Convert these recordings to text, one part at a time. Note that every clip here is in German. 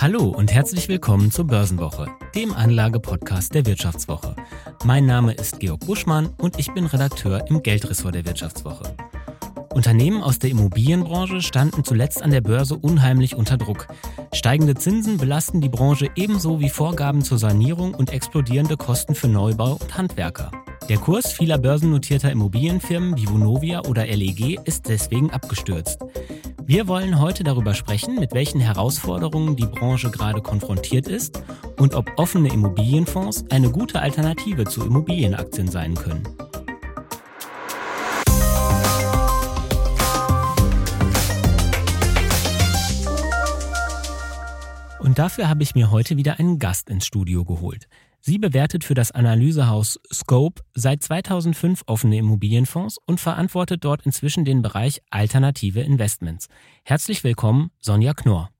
Hallo und herzlich willkommen zur Börsenwoche, dem Anlagepodcast der Wirtschaftswoche. Mein Name ist Georg Buschmann und ich bin Redakteur im Geldressort der Wirtschaftswoche. Unternehmen aus der Immobilienbranche standen zuletzt an der Börse unheimlich unter Druck. Steigende Zinsen belasten die Branche ebenso wie Vorgaben zur Sanierung und explodierende Kosten für Neubau und Handwerker. Der Kurs vieler börsennotierter Immobilienfirmen wie Vonovia oder LEG ist deswegen abgestürzt. Wir wollen heute darüber sprechen, mit welchen Herausforderungen die Branche gerade konfrontiert ist und ob offene Immobilienfonds eine gute Alternative zu Immobilienaktien sein können. Und dafür habe ich mir heute wieder einen Gast ins Studio geholt. Sie bewertet für das Analysehaus Scope seit 2005 offene Immobilienfonds und verantwortet dort inzwischen den Bereich alternative Investments. Herzlich willkommen, Sonja Knorr.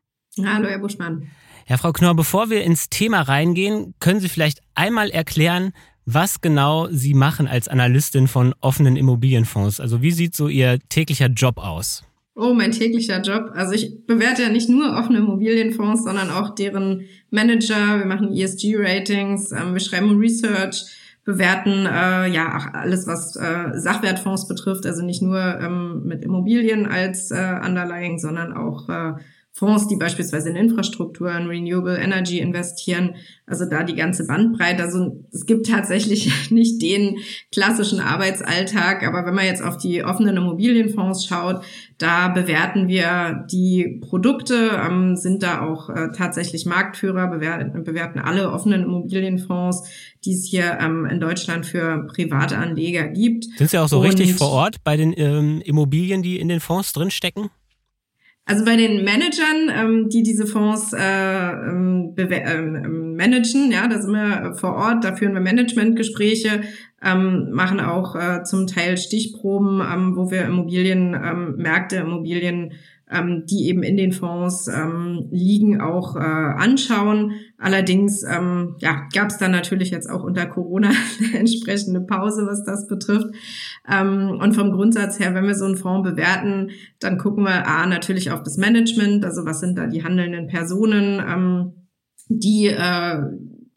Hallo, Herr Buschmann. Ja, Frau Knorr, bevor wir ins Thema reingehen, können Sie vielleicht einmal erklären, was genau Sie machen als Analystin von offenen Immobilienfonds? Also wie sieht so Ihr täglicher Job aus? Oh, mein täglicher Job. Also ich bewerte ja nicht nur offene Immobilienfonds, sondern auch deren Manager. Wir machen ESG-Ratings, ähm, wir schreiben Research, bewerten äh, ja auch alles, was äh, Sachwertfonds betrifft. Also nicht nur ähm, mit Immobilien als äh, Underlying, sondern auch äh, Fonds, die beispielsweise in Infrastruktur, in Renewable Energy investieren, also da die ganze Bandbreite. Also es gibt tatsächlich nicht den klassischen Arbeitsalltag, aber wenn man jetzt auf die offenen Immobilienfonds schaut, da bewerten wir die Produkte, ähm, sind da auch äh, tatsächlich Marktführer, bewerten, bewerten alle offenen Immobilienfonds, die es hier ähm, in Deutschland für private Anleger gibt. Sind Sie auch so Und richtig vor Ort bei den ähm, Immobilien, die in den Fonds drinstecken? Also bei den Managern, ähm, die diese Fonds äh, ähm, ähm, managen, ja, da sind wir vor Ort, da führen wir Managementgespräche, ähm, machen auch äh, zum Teil Stichproben, ähm, wo wir Immobilienmärkte, ähm, Immobilien ähm, die eben in den Fonds ähm, liegen, auch äh, anschauen. Allerdings ähm, ja, gab es dann natürlich jetzt auch unter Corona eine entsprechende Pause, was das betrifft. Ähm, und vom Grundsatz her, wenn wir so einen Fonds bewerten, dann gucken wir A, natürlich auf das Management, also was sind da die handelnden Personen, ähm, die äh,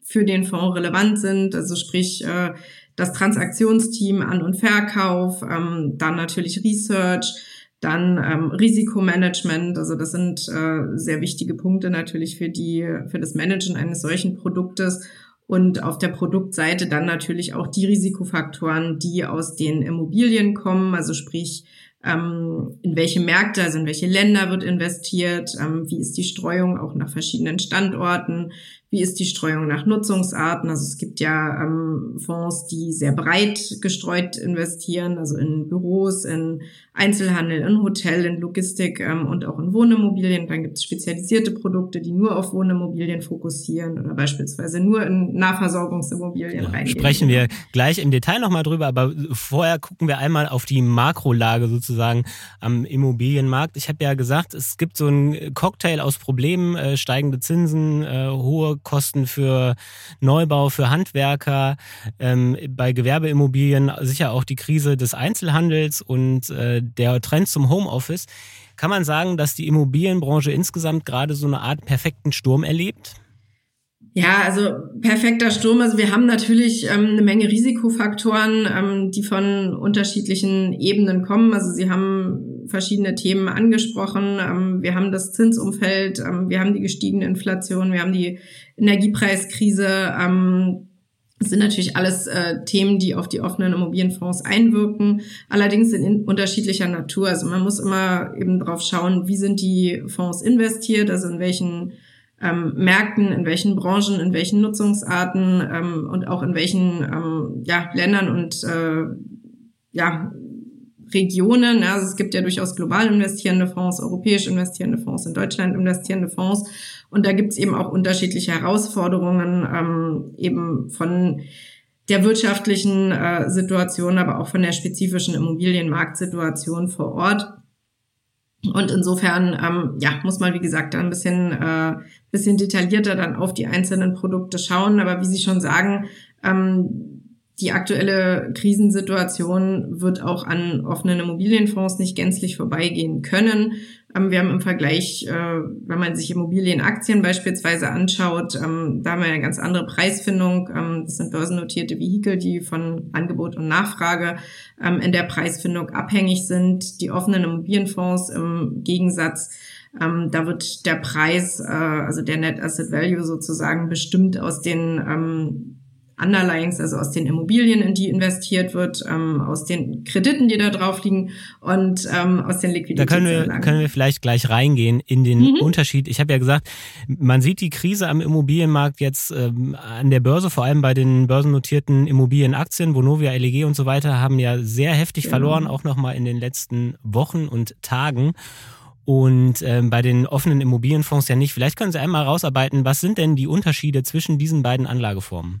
für den Fonds relevant sind, also sprich äh, das Transaktionsteam An- und Verkauf, ähm, dann natürlich Research, dann ähm, Risikomanagement, also das sind äh, sehr wichtige Punkte natürlich für die, für das Managen eines solchen Produktes. Und auf der Produktseite dann natürlich auch die Risikofaktoren, die aus den Immobilien kommen, also sprich ähm, in welche Märkte, also in welche Länder wird investiert, ähm, wie ist die Streuung auch nach verschiedenen Standorten, wie ist die Streuung nach Nutzungsarten. Also es gibt ja ähm, Fonds, die sehr breit gestreut investieren, also in Büros, in Einzelhandel, in Hotel, in Logistik ähm, und auch in Wohnimmobilien. Dann gibt es spezialisierte Produkte, die nur auf Wohnimmobilien fokussieren oder beispielsweise nur in Nahversorgungsimmobilien ja, reingehen. Sprechen wir gleich im Detail nochmal drüber, aber vorher gucken wir einmal auf die Makrolage sozusagen am Immobilienmarkt. Ich habe ja gesagt, es gibt so einen Cocktail aus Problemen, äh, steigende Zinsen, äh, hohe Kosten für Neubau, für Handwerker, ähm, bei Gewerbeimmobilien sicher auch die Krise des Einzelhandels und äh, der Trend zum Homeoffice. Kann man sagen, dass die Immobilienbranche insgesamt gerade so eine Art perfekten Sturm erlebt? Ja, also perfekter Sturm. Also wir haben natürlich ähm, eine Menge Risikofaktoren, ähm, die von unterschiedlichen Ebenen kommen. Also Sie haben verschiedene Themen angesprochen. Ähm, wir haben das Zinsumfeld, ähm, wir haben die gestiegene Inflation, wir haben die Energiepreiskrise. Ähm, das sind natürlich alles äh, Themen, die auf die offenen Immobilienfonds einwirken, allerdings in unterschiedlicher Natur. Also man muss immer eben drauf schauen, wie sind die Fonds investiert, also in welchen ähm, Märkten, in welchen Branchen, in welchen Nutzungsarten ähm, und auch in welchen ähm, ja, Ländern und äh, ja, Regionen. Also es gibt ja durchaus global investierende Fonds, europäisch investierende Fonds, in Deutschland investierende Fonds. Und da gibt es eben auch unterschiedliche Herausforderungen, ähm, eben von der wirtschaftlichen äh, Situation, aber auch von der spezifischen Immobilienmarktsituation vor Ort. Und insofern, ähm, ja, muss man, wie gesagt, ein bisschen, äh, bisschen detaillierter dann auf die einzelnen Produkte schauen. Aber wie Sie schon sagen, ähm, die aktuelle Krisensituation wird auch an offenen Immobilienfonds nicht gänzlich vorbeigehen können. Ähm, wir haben im Vergleich, äh, wenn man sich Immobilienaktien beispielsweise anschaut, ähm, da haben wir eine ganz andere Preisfindung. Ähm, das sind börsennotierte Vehikel, die von Angebot und Nachfrage in der Preisfindung abhängig sind. Die offenen Immobilienfonds im Gegensatz da wird der Preis, äh, also der Net Asset Value sozusagen bestimmt aus den Underlyings, also aus den Immobilien, in die investiert wird, ähm, aus den Krediten, die da drauf liegen und ähm, aus den Liquiditäten. Da können wir, können wir vielleicht gleich reingehen in den mhm. Unterschied. Ich habe ja gesagt, man sieht die Krise am Immobilienmarkt jetzt ähm, an der Börse, vor allem bei den börsennotierten Immobilienaktien, Vonovia, LEG und so weiter, haben ja sehr heftig genau. verloren, auch nochmal in den letzten Wochen und Tagen und ähm, bei den offenen Immobilienfonds ja nicht. Vielleicht können Sie einmal rausarbeiten, was sind denn die Unterschiede zwischen diesen beiden Anlageformen?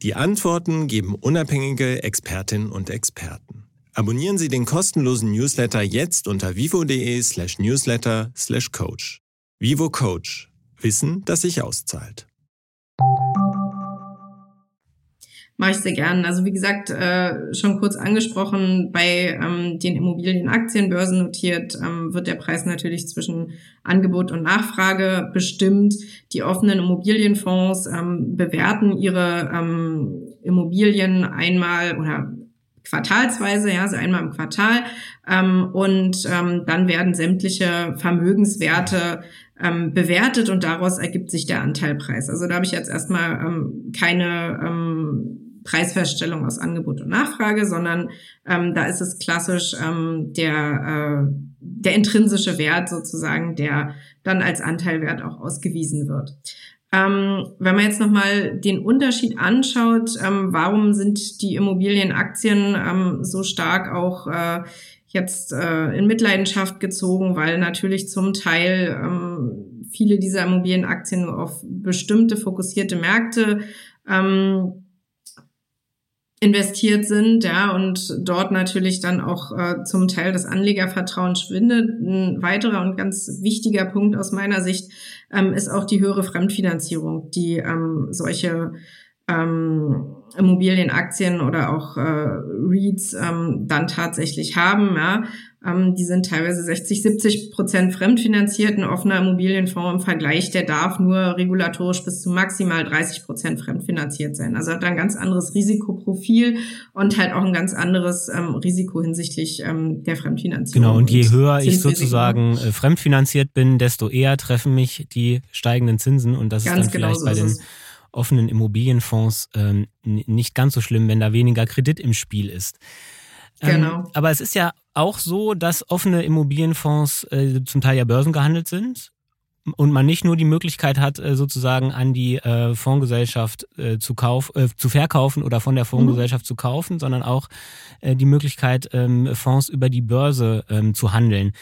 Die Antworten geben unabhängige Expertinnen und Experten. Abonnieren Sie den kostenlosen Newsletter jetzt unter vivo.de slash newsletter slash coach. Vivo Coach. Wissen, das sich auszahlt. Mache ich sehr gern. Also wie gesagt, äh, schon kurz angesprochen, bei ähm, den Immobilienaktien börsennotiert ähm, wird der Preis natürlich zwischen Angebot und Nachfrage bestimmt. Die offenen Immobilienfonds ähm, bewerten ihre ähm, Immobilien einmal oder quartalsweise, ja, also einmal im Quartal. Ähm, und ähm, dann werden sämtliche Vermögenswerte ähm, bewertet und daraus ergibt sich der Anteilpreis. Also da habe ich jetzt erstmal ähm, keine ähm, Preisfeststellung aus Angebot und Nachfrage, sondern ähm, da ist es klassisch ähm, der, äh, der intrinsische Wert sozusagen, der dann als Anteilwert auch ausgewiesen wird. Ähm, wenn man jetzt nochmal den Unterschied anschaut, ähm, warum sind die Immobilienaktien ähm, so stark auch äh, jetzt äh, in Mitleidenschaft gezogen, weil natürlich zum Teil ähm, viele dieser Immobilienaktien nur auf bestimmte fokussierte Märkte ähm, investiert sind, ja, und dort natürlich dann auch äh, zum Teil das Anlegervertrauen schwindet. Ein weiterer und ganz wichtiger Punkt aus meiner Sicht ähm, ist auch die höhere Fremdfinanzierung, die ähm, solche ähm, Immobilienaktien oder auch äh, REITs ähm, dann tatsächlich haben. Ja. Ähm, die sind teilweise 60, 70 Prozent fremdfinanziert. Ein offener Immobilienfonds im Vergleich, der darf nur regulatorisch bis zu maximal 30 Prozent fremdfinanziert sein. Also hat ein ganz anderes Risikoprofil und halt auch ein ganz anderes ähm, Risiko hinsichtlich ähm, der Fremdfinanzierung. Genau, und je höher ich sozusagen äh, fremdfinanziert bin, desto eher treffen mich die steigenden Zinsen und das ganz ist dann vielleicht genau so bei den offenen Immobilienfonds ähm, nicht ganz so schlimm, wenn da weniger Kredit im Spiel ist. Ähm, genau. aber es ist ja auch so, dass offene Immobilienfonds äh, zum Teil ja börsengehandelt sind und man nicht nur die Möglichkeit hat, äh, sozusagen an die äh, Fondsgesellschaft äh, zu, kauf, äh, zu verkaufen oder von der mhm. Fondsgesellschaft mhm. zu kaufen, sondern auch äh, die Möglichkeit, ähm, Fonds über die Börse ähm, zu handeln.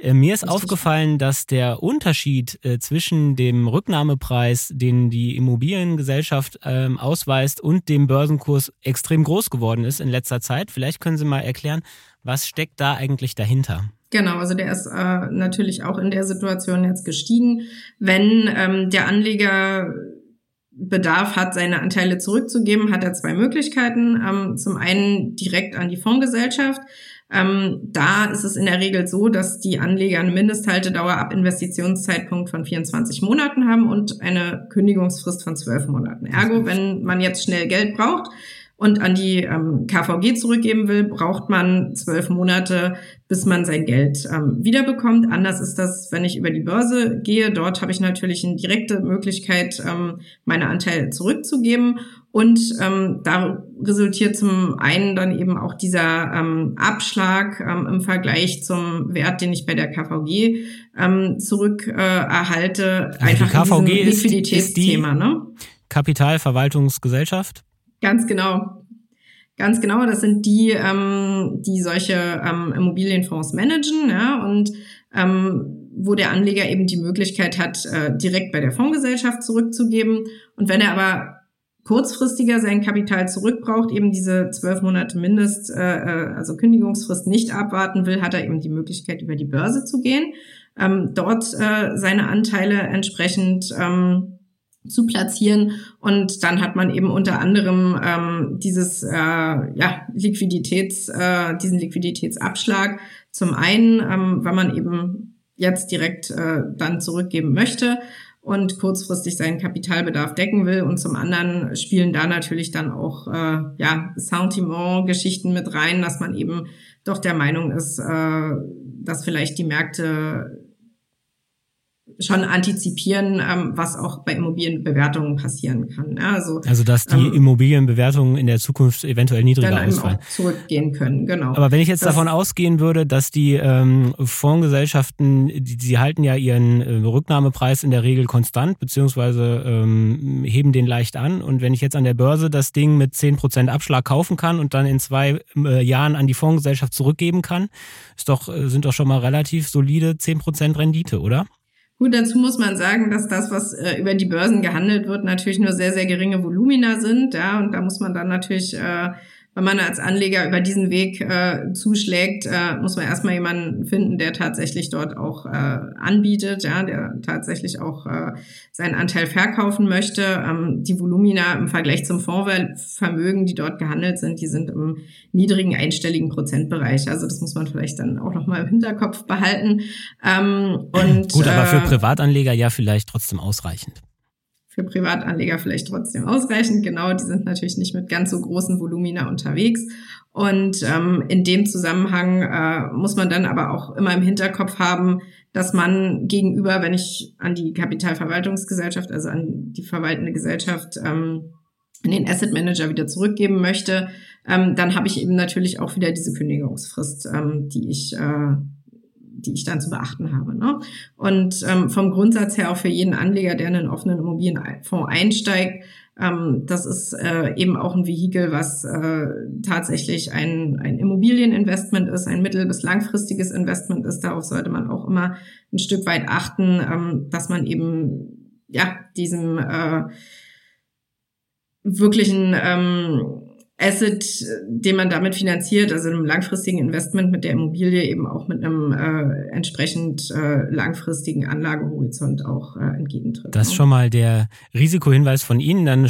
Äh, mir ist aufgefallen, dass der Unterschied zwischen dem Rücknahmepreis, den die Immobiliengesellschaft ähm, ausweist, und dem Börsenkurs extrem groß geworden ist in letzter Zeit. Vielleicht können Sie mal erklären, was steckt da eigentlich dahinter? Genau, also der ist äh, natürlich auch in der Situation jetzt gestiegen. Wenn ähm, der Anleger Bedarf hat, seine Anteile zurückzugeben, hat er zwei Möglichkeiten. Ähm, zum einen direkt an die Fondsgesellschaft. Ähm, da ist es in der Regel so, dass die Anleger eine Mindesthaltedauer ab Investitionszeitpunkt von 24 Monaten haben und eine Kündigungsfrist von 12 Monaten. Ergo, wenn man jetzt schnell Geld braucht, und an die ähm, KVG zurückgeben will, braucht man zwölf Monate, bis man sein Geld ähm, wiederbekommt. Anders ist das, wenn ich über die Börse gehe. Dort habe ich natürlich eine direkte Möglichkeit, ähm, meine Anteile zurückzugeben. Und ähm, da resultiert zum einen dann eben auch dieser ähm, Abschlag ähm, im Vergleich zum Wert, den ich bei der KVG ähm, zurück äh, erhalte. Also einfach die KVG ist, ist die ne? Kapitalverwaltungsgesellschaft? Ganz genau. Ganz genau, das sind die, ähm, die solche ähm, Immobilienfonds managen, ja, und ähm, wo der Anleger eben die Möglichkeit hat, äh, direkt bei der Fondsgesellschaft zurückzugeben. Und wenn er aber kurzfristiger sein Kapital zurückbraucht, eben diese zwölf Monate Mindest, äh, äh, also Kündigungsfrist nicht abwarten will, hat er eben die Möglichkeit, über die Börse zu gehen, ähm, dort äh, seine Anteile entsprechend ähm, zu platzieren und dann hat man eben unter anderem ähm, dieses äh, ja Liquiditäts äh, diesen Liquiditätsabschlag zum einen ähm, weil man eben jetzt direkt äh, dann zurückgeben möchte und kurzfristig seinen Kapitalbedarf decken will. Und zum anderen spielen da natürlich dann auch äh, ja, Sentiment-Geschichten mit rein, dass man eben doch der Meinung ist, äh, dass vielleicht die Märkte schon antizipieren, ähm, was auch bei Immobilienbewertungen passieren kann. Ja, also, also dass die ähm, Immobilienbewertungen in der Zukunft eventuell niedriger ausfallen. zurückgehen können, genau. Aber wenn ich jetzt das, davon ausgehen würde, dass die ähm, Fondsgesellschaften, die, die halten ja ihren äh, Rücknahmepreis in der Regel konstant, beziehungsweise ähm, heben den leicht an. Und wenn ich jetzt an der Börse das Ding mit zehn Prozent Abschlag kaufen kann und dann in zwei äh, Jahren an die Fondsgesellschaft zurückgeben kann, ist doch, äh, sind doch schon mal relativ solide zehn Prozent Rendite, oder? Gut, dazu muss man sagen, dass das, was äh, über die Börsen gehandelt wird, natürlich nur sehr, sehr geringe Volumina sind. Ja, und da muss man dann natürlich äh, wenn man als Anleger über diesen Weg äh, zuschlägt, äh, muss man erstmal jemanden finden, der tatsächlich dort auch äh, anbietet, ja, der tatsächlich auch äh, seinen Anteil verkaufen möchte. Ähm, die Volumina im Vergleich zum Fondsvermögen, die dort gehandelt sind, die sind im niedrigen einstelligen Prozentbereich. Also das muss man vielleicht dann auch nochmal im Hinterkopf behalten. Ähm, und, Gut, aber für äh, Privatanleger ja vielleicht trotzdem ausreichend für Privatanleger vielleicht trotzdem ausreichend. Genau, die sind natürlich nicht mit ganz so großen Volumina unterwegs. Und ähm, in dem Zusammenhang äh, muss man dann aber auch immer im Hinterkopf haben, dass man gegenüber, wenn ich an die Kapitalverwaltungsgesellschaft, also an die verwaltende Gesellschaft, ähm, an den Asset Manager wieder zurückgeben möchte, ähm, dann habe ich eben natürlich auch wieder diese Kündigungsfrist, ähm, die ich äh, die ich dann zu beachten habe. Ne? Und ähm, vom Grundsatz her auch für jeden Anleger, der in einen offenen Immobilienfonds einsteigt, ähm, das ist äh, eben auch ein Vehikel, was äh, tatsächlich ein, ein Immobilieninvestment ist, ein mittel- bis langfristiges Investment ist. Darauf sollte man auch immer ein Stück weit achten, ähm, dass man eben ja diesem äh, wirklichen ähm, Asset, den man damit finanziert, also einem langfristigen Investment mit der Immobilie eben auch mit einem äh, entsprechend äh, langfristigen Anlagehorizont auch äh, entgegentritt. Das ist schon mal der Risikohinweis von Ihnen. Dann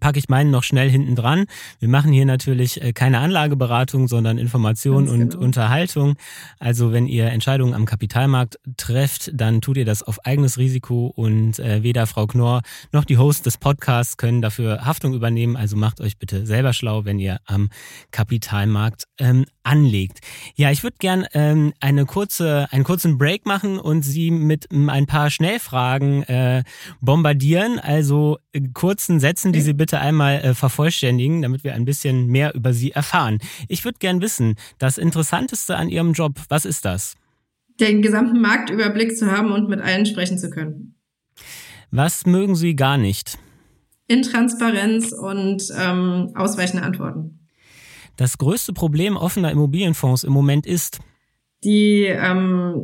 packe ich meinen noch schnell hinten dran. Wir machen hier natürlich äh, keine Anlageberatung, sondern Information Ganz und genau. Unterhaltung. Also wenn ihr Entscheidungen am Kapitalmarkt trefft, dann tut ihr das auf eigenes Risiko und äh, weder Frau Knorr noch die Hosts des Podcasts können dafür Haftung übernehmen. Also macht euch bitte selber schlau, wenn ihr am Kapitalmarkt ähm, anlegt. Ja, ich würde gern ähm, eine kurze, einen kurzen Break machen und Sie mit ähm, ein paar Schnellfragen äh, bombardieren, also äh, kurzen Sätzen, die Sie bitte einmal äh, vervollständigen, damit wir ein bisschen mehr über Sie erfahren. Ich würde gern wissen, das Interessanteste an Ihrem Job, was ist das? Den gesamten Marktüberblick zu haben und mit allen sprechen zu können. Was mögen Sie gar nicht? Intransparenz und ähm, ausweichende Antworten. Das größte Problem offener Immobilienfonds im Moment ist die ähm,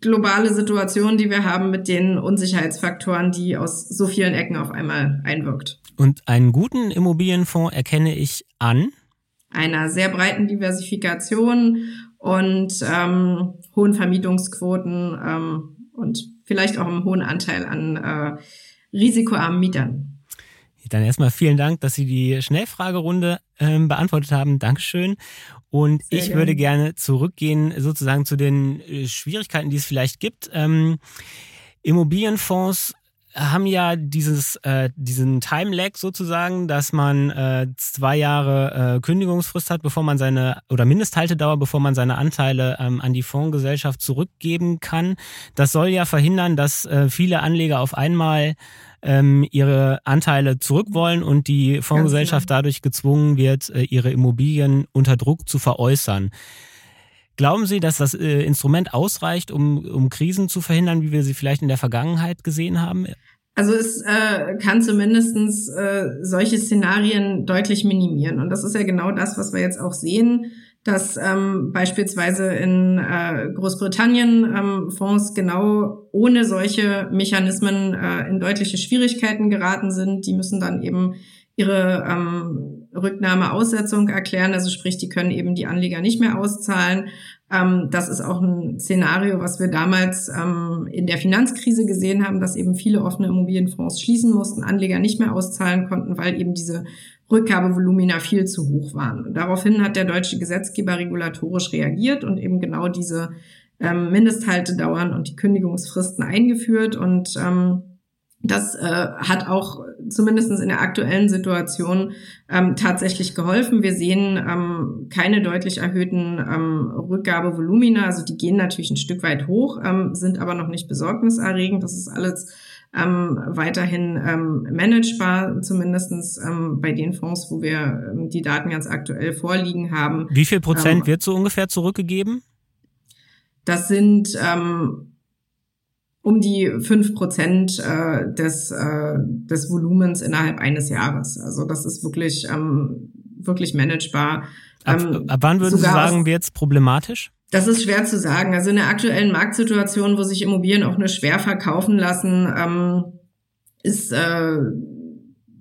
globale Situation, die wir haben mit den Unsicherheitsfaktoren, die aus so vielen Ecken auf einmal einwirkt. Und einen guten Immobilienfonds erkenne ich an einer sehr breiten Diversifikation und ähm, hohen Vermietungsquoten ähm, und vielleicht auch einem hohen Anteil an äh, risikoarmen Mietern. Dann erstmal vielen Dank, dass Sie die Schnellfragerunde ähm, beantwortet haben. Dankeschön. Und Sehr ich gerne. würde gerne zurückgehen sozusagen zu den äh, Schwierigkeiten, die es vielleicht gibt. Ähm, Immobilienfonds haben ja dieses äh, diesen Time Lag sozusagen, dass man äh, zwei Jahre äh, Kündigungsfrist hat, bevor man seine oder Mindesthaltedauer, bevor man seine Anteile ähm, an die Fondsgesellschaft zurückgeben kann. Das soll ja verhindern, dass äh, viele Anleger auf einmal ähm, ihre Anteile zurück wollen und die Fondsgesellschaft genau. dadurch gezwungen wird, äh, ihre Immobilien unter Druck zu veräußern. Glauben Sie, dass das äh, Instrument ausreicht, um, um Krisen zu verhindern, wie wir sie vielleicht in der Vergangenheit gesehen haben? Also es äh, kann zumindestens äh, solche Szenarien deutlich minimieren. Und das ist ja genau das, was wir jetzt auch sehen, dass ähm, beispielsweise in äh, Großbritannien ähm, Fonds genau ohne solche Mechanismen äh, in deutliche Schwierigkeiten geraten sind. Die müssen dann eben ihre ähm, Rücknahmeaussetzung erklären. Also sprich, die können eben die Anleger nicht mehr auszahlen. Ähm, das ist auch ein Szenario, was wir damals ähm, in der Finanzkrise gesehen haben, dass eben viele offene Immobilienfonds schließen mussten, Anleger nicht mehr auszahlen konnten, weil eben diese Rückgabevolumina viel zu hoch waren. Daraufhin hat der deutsche Gesetzgeber regulatorisch reagiert und eben genau diese ähm, Mindesthaltedauern und die Kündigungsfristen eingeführt und ähm, das äh, hat auch zumindest in der aktuellen Situation ähm, tatsächlich geholfen. Wir sehen ähm, keine deutlich erhöhten ähm, Rückgabevolumina. Also die gehen natürlich ein Stück weit hoch, ähm, sind aber noch nicht besorgniserregend. Das ist alles ähm, weiterhin ähm, managebar, zumindestens ähm, bei den Fonds, wo wir ähm, die Daten ganz aktuell vorliegen haben. Wie viel Prozent ähm, wird so ungefähr zurückgegeben? Das sind ähm, um die fünf Prozent äh, des, äh, des Volumens innerhalb eines Jahres. Also das ist wirklich, ähm, wirklich managebar. Ab, ähm, ab wann würden Sie sagen, wird es problematisch? Das ist schwer zu sagen. Also in der aktuellen Marktsituation, wo sich Immobilien auch nur schwer verkaufen lassen, ähm, ist äh,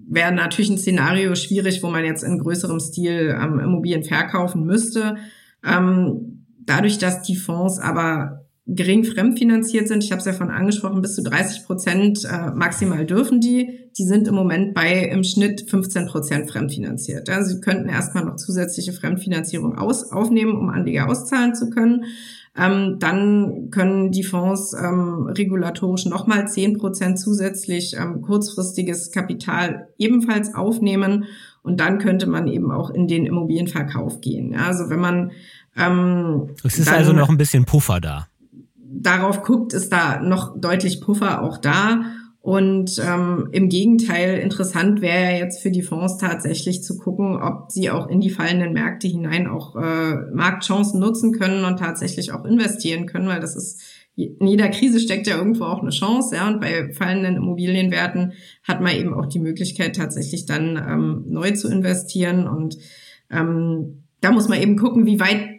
wäre natürlich ein Szenario schwierig, wo man jetzt in größerem Stil ähm, Immobilien verkaufen müsste. Ähm, dadurch, dass die Fonds aber gering fremdfinanziert sind. Ich habe es ja von angesprochen, bis zu 30 Prozent äh, maximal dürfen die. Die sind im Moment bei im Schnitt 15 Prozent fremdfinanziert. Also sie könnten erstmal noch zusätzliche Fremdfinanzierung aus, aufnehmen, um Anleger auszahlen zu können. Ähm, dann können die Fonds ähm, regulatorisch nochmal 10 Prozent zusätzlich ähm, kurzfristiges Kapital ebenfalls aufnehmen. Und dann könnte man eben auch in den Immobilienverkauf gehen. Ja, also wenn man ähm, es ist also noch ein bisschen Puffer da darauf guckt, ist da noch deutlich Puffer auch da. Und ähm, im Gegenteil, interessant wäre jetzt für die Fonds tatsächlich zu gucken, ob sie auch in die fallenden Märkte hinein auch äh, Marktchancen nutzen können und tatsächlich auch investieren können, weil das ist in jeder Krise steckt ja irgendwo auch eine Chance, ja. Und bei fallenden Immobilienwerten hat man eben auch die Möglichkeit, tatsächlich dann ähm, neu zu investieren. Und ähm, da muss man eben gucken, wie weit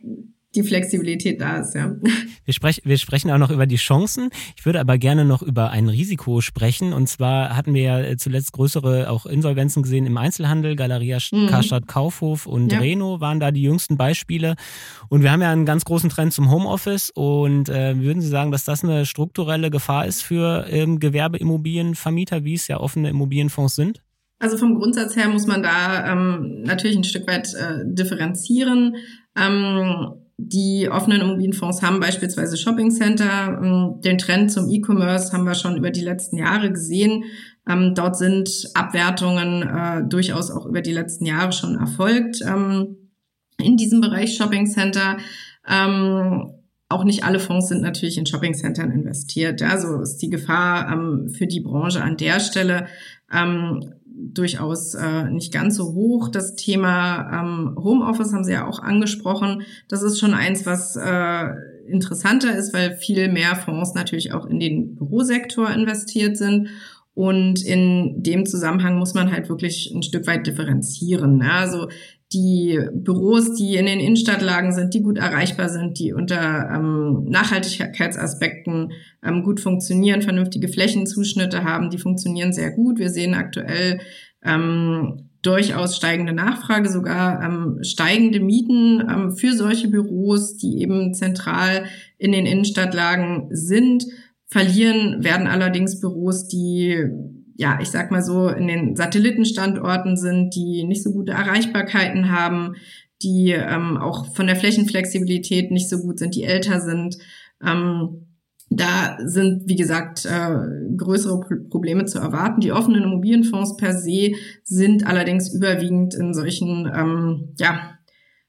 die Flexibilität da ist, ja. Wir, sprech, wir sprechen auch noch über die Chancen. Ich würde aber gerne noch über ein Risiko sprechen. Und zwar hatten wir ja zuletzt größere auch Insolvenzen gesehen im Einzelhandel. Galeria mhm. Karstadt Kaufhof und ja. Reno waren da die jüngsten Beispiele. Und wir haben ja einen ganz großen Trend zum Homeoffice. Und äh, würden Sie sagen, dass das eine strukturelle Gefahr ist für ähm, Gewerbeimmobilienvermieter, wie es ja offene Immobilienfonds sind? Also vom Grundsatz her muss man da ähm, natürlich ein Stück weit äh, differenzieren. Ähm, die offenen Immobilienfonds haben beispielsweise Shopping Center. Ähm, den Trend zum E-Commerce haben wir schon über die letzten Jahre gesehen. Ähm, dort sind Abwertungen äh, durchaus auch über die letzten Jahre schon erfolgt. Ähm, in diesem Bereich Shopping Center auch nicht alle Fonds sind natürlich in Shopping Centern investiert. Ja, so ist die Gefahr ähm, für die Branche an der Stelle. Ähm, durchaus äh, nicht ganz so hoch. Das Thema ähm, Homeoffice haben Sie ja auch angesprochen. Das ist schon eins, was äh, interessanter ist, weil viel mehr Fonds natürlich auch in den Bürosektor investiert sind. Und in dem Zusammenhang muss man halt wirklich ein Stück weit differenzieren. Also die Büros, die in den Innenstadtlagen sind, die gut erreichbar sind, die unter ähm, Nachhaltigkeitsaspekten ähm, gut funktionieren, vernünftige Flächenzuschnitte haben, die funktionieren sehr gut. Wir sehen aktuell ähm, durchaus steigende Nachfrage, sogar ähm, steigende Mieten ähm, für solche Büros, die eben zentral in den Innenstadtlagen sind. Verlieren werden allerdings Büros, die ja, ich sag mal so, in den Satellitenstandorten sind, die nicht so gute Erreichbarkeiten haben, die ähm, auch von der Flächenflexibilität nicht so gut sind, die älter sind. Ähm, da sind, wie gesagt, äh, größere Probleme zu erwarten. Die offenen Immobilienfonds per se sind allerdings überwiegend in solchen, ähm, ja,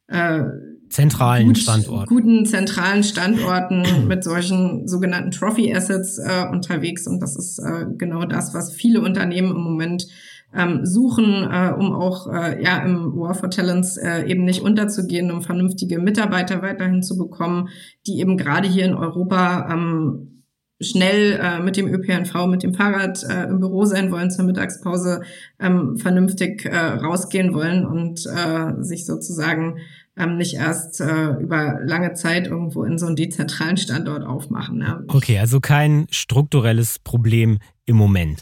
äh, zentralen gut, Standorten. Guten zentralen Standorten mit solchen sogenannten Trophy Assets äh, unterwegs. Und das ist äh, genau das, was viele Unternehmen im Moment ähm, suchen, äh, um auch äh, ja im War for Talents äh, eben nicht unterzugehen, um vernünftige Mitarbeiter weiterhin zu bekommen, die eben gerade hier in Europa ähm, schnell äh, mit dem ÖPNV, mit dem Fahrrad äh, im Büro sein wollen, zur Mittagspause ähm, vernünftig äh, rausgehen wollen und äh, sich sozusagen ähm, nicht erst äh, über lange Zeit irgendwo in so einen dezentralen Standort aufmachen. Ja. Okay, also kein strukturelles Problem im Moment.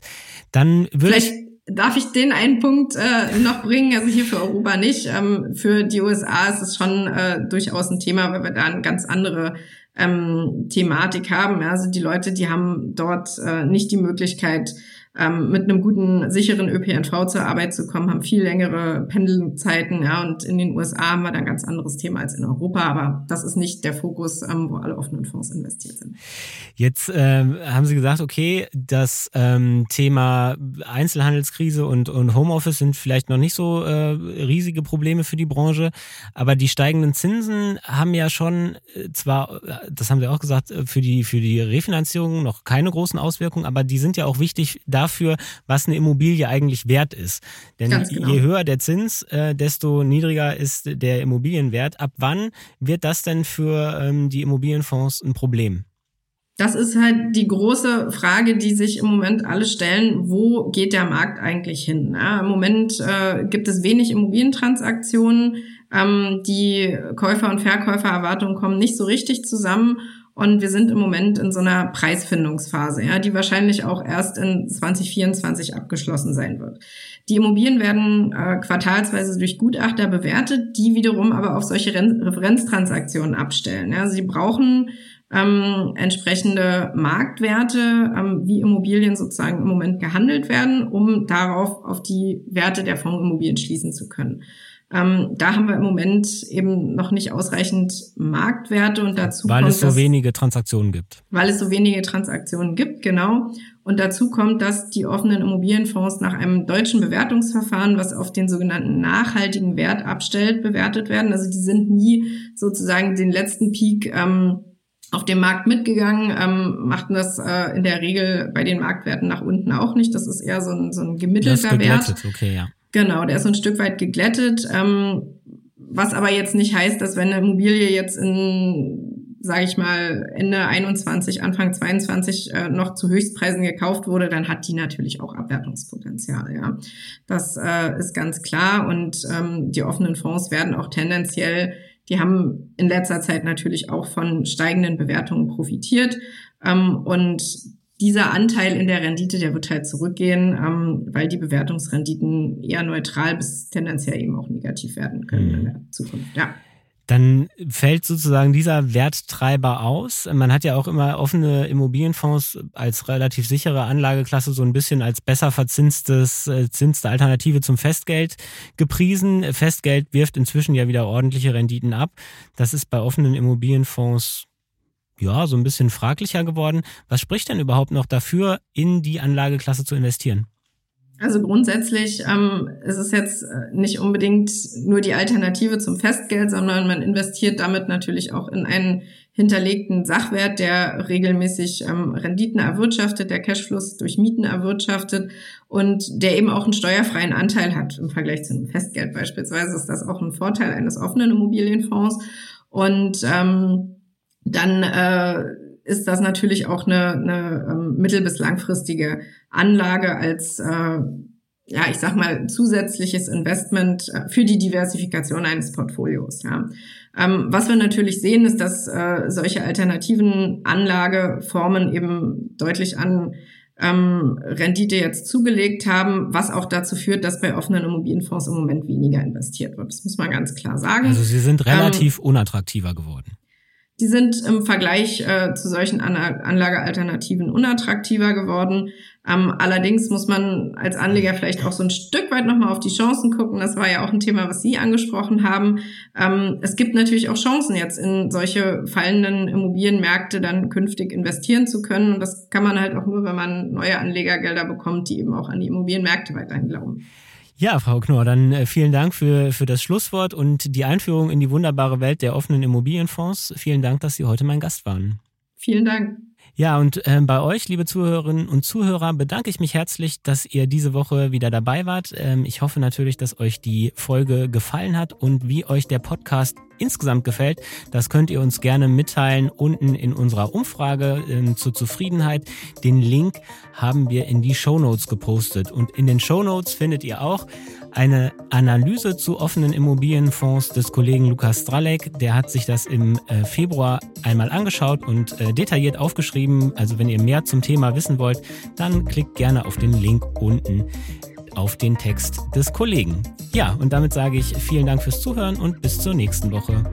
Dann würde ich darf ich den einen Punkt äh, noch bringen, also hier für Europa nicht. Ähm, für die USA ist es schon äh, durchaus ein Thema, weil wir da eine ganz andere ähm, Thematik haben. Also die Leute, die haben dort äh, nicht die Möglichkeit, ähm, mit einem guten, sicheren ÖPNV zur Arbeit zu kommen, haben viel längere Pendelzeiten. Ja, und in den USA haben wir da ein ganz anderes Thema als in Europa, aber das ist nicht der Fokus, ähm, wo alle offenen Fonds investiert sind. Jetzt ähm, haben Sie gesagt, okay, das ähm, Thema Einzelhandelskrise und, und Homeoffice sind vielleicht noch nicht so äh, riesige Probleme für die Branche, aber die steigenden Zinsen haben ja schon äh, zwar, das haben Sie auch gesagt, äh, für die, für die Refinanzierung noch keine großen Auswirkungen, aber die sind ja auch wichtig da dafür, was eine Immobilie eigentlich wert ist. Denn genau. je höher der Zins, äh, desto niedriger ist der Immobilienwert. Ab wann wird das denn für ähm, die Immobilienfonds ein Problem? Das ist halt die große Frage, die sich im Moment alle stellen. Wo geht der Markt eigentlich hin? Ja, Im Moment äh, gibt es wenig Immobilientransaktionen. Ähm, die Käufer- und Verkäufererwartungen kommen nicht so richtig zusammen. Und wir sind im Moment in so einer Preisfindungsphase, ja, die wahrscheinlich auch erst in 2024 abgeschlossen sein wird. Die Immobilien werden äh, quartalsweise durch Gutachter bewertet, die wiederum aber auf solche Ren Referenztransaktionen abstellen. Ja. Sie brauchen ähm, entsprechende Marktwerte, ähm, wie Immobilien sozusagen im Moment gehandelt werden, um darauf auf die Werte der Fondsimmobilien schließen zu können. Ähm, da haben wir im Moment eben noch nicht ausreichend Marktwerte und dazu weil kommt, es so dass, wenige Transaktionen gibt. Weil es so wenige Transaktionen gibt, genau. Und dazu kommt, dass die offenen Immobilienfonds nach einem deutschen Bewertungsverfahren, was auf den sogenannten nachhaltigen Wert abstellt, bewertet werden. Also die sind nie sozusagen den letzten Peak ähm, auf dem Markt mitgegangen, ähm, machten das äh, in der Regel bei den Marktwerten nach unten auch nicht. Das ist eher so ein, so ein gemittelter Wert. Okay, ja. Genau, der ist so ein Stück weit geglättet. Ähm, was aber jetzt nicht heißt, dass wenn eine Immobilie jetzt in, sage ich mal, Ende 21, Anfang 22 äh, noch zu Höchstpreisen gekauft wurde, dann hat die natürlich auch Abwertungspotenzial. Ja, das äh, ist ganz klar. Und ähm, die offenen Fonds werden auch tendenziell, die haben in letzter Zeit natürlich auch von steigenden Bewertungen profitiert. Ähm, und dieser Anteil in der Rendite, der wird halt zurückgehen, ähm, weil die Bewertungsrenditen eher neutral bis tendenziell eben auch negativ werden können mhm. in der Zukunft. Ja. Dann fällt sozusagen dieser Werttreiber aus. Man hat ja auch immer offene Immobilienfonds als relativ sichere Anlageklasse so ein bisschen als besser verzinstes, äh, zinste Alternative zum Festgeld gepriesen. Festgeld wirft inzwischen ja wieder ordentliche Renditen ab. Das ist bei offenen Immobilienfonds ja, so ein bisschen fraglicher geworden. Was spricht denn überhaupt noch dafür, in die Anlageklasse zu investieren? Also grundsätzlich ähm, ist es jetzt äh, nicht unbedingt nur die Alternative zum Festgeld, sondern man investiert damit natürlich auch in einen hinterlegten Sachwert, der regelmäßig ähm, Renditen erwirtschaftet, der Cashfluss durch Mieten erwirtschaftet und der eben auch einen steuerfreien Anteil hat im Vergleich zu einem Festgeld beispielsweise. Ist das auch ein Vorteil eines offenen Immobilienfonds. Und ähm, dann äh, ist das natürlich auch eine, eine ähm, mittel- bis langfristige Anlage als, äh, ja, ich sag mal, zusätzliches Investment äh, für die Diversifikation eines Portfolios. Ja. Ähm, was wir natürlich sehen, ist, dass äh, solche alternativen Anlageformen eben deutlich an ähm, Rendite jetzt zugelegt haben, was auch dazu führt, dass bei offenen Immobilienfonds im Moment weniger investiert wird. Das muss man ganz klar sagen. Also sie sind relativ ähm, unattraktiver geworden. Die sind im Vergleich äh, zu solchen An Anlagealternativen unattraktiver geworden. Ähm, allerdings muss man als Anleger vielleicht auch so ein Stück weit nochmal auf die Chancen gucken. Das war ja auch ein Thema, was Sie angesprochen haben. Ähm, es gibt natürlich auch Chancen, jetzt in solche fallenden Immobilienmärkte dann künftig investieren zu können. Und das kann man halt auch nur, wenn man neue Anlegergelder bekommt, die eben auch an die Immobilienmärkte weiterhin glauben. Ja, Frau Knorr, dann äh, vielen Dank für, für das Schlusswort und die Einführung in die wunderbare Welt der offenen Immobilienfonds. Vielen Dank, dass Sie heute mein Gast waren. Vielen Dank. Ja, und äh, bei euch, liebe Zuhörerinnen und Zuhörer, bedanke ich mich herzlich, dass ihr diese Woche wieder dabei wart. Ähm, ich hoffe natürlich, dass euch die Folge gefallen hat und wie euch der Podcast insgesamt gefällt, das könnt ihr uns gerne mitteilen unten in unserer Umfrage äh, zur Zufriedenheit. Den Link haben wir in die Show Notes gepostet und in den Show Notes findet ihr auch eine Analyse zu offenen Immobilienfonds des Kollegen Lukas Stralek. Der hat sich das im äh, Februar einmal angeschaut und äh, detailliert aufgeschrieben. Also wenn ihr mehr zum Thema wissen wollt, dann klickt gerne auf den Link unten auf den Text des Kollegen. Ja, und damit sage ich vielen Dank fürs Zuhören und bis zur nächsten Woche.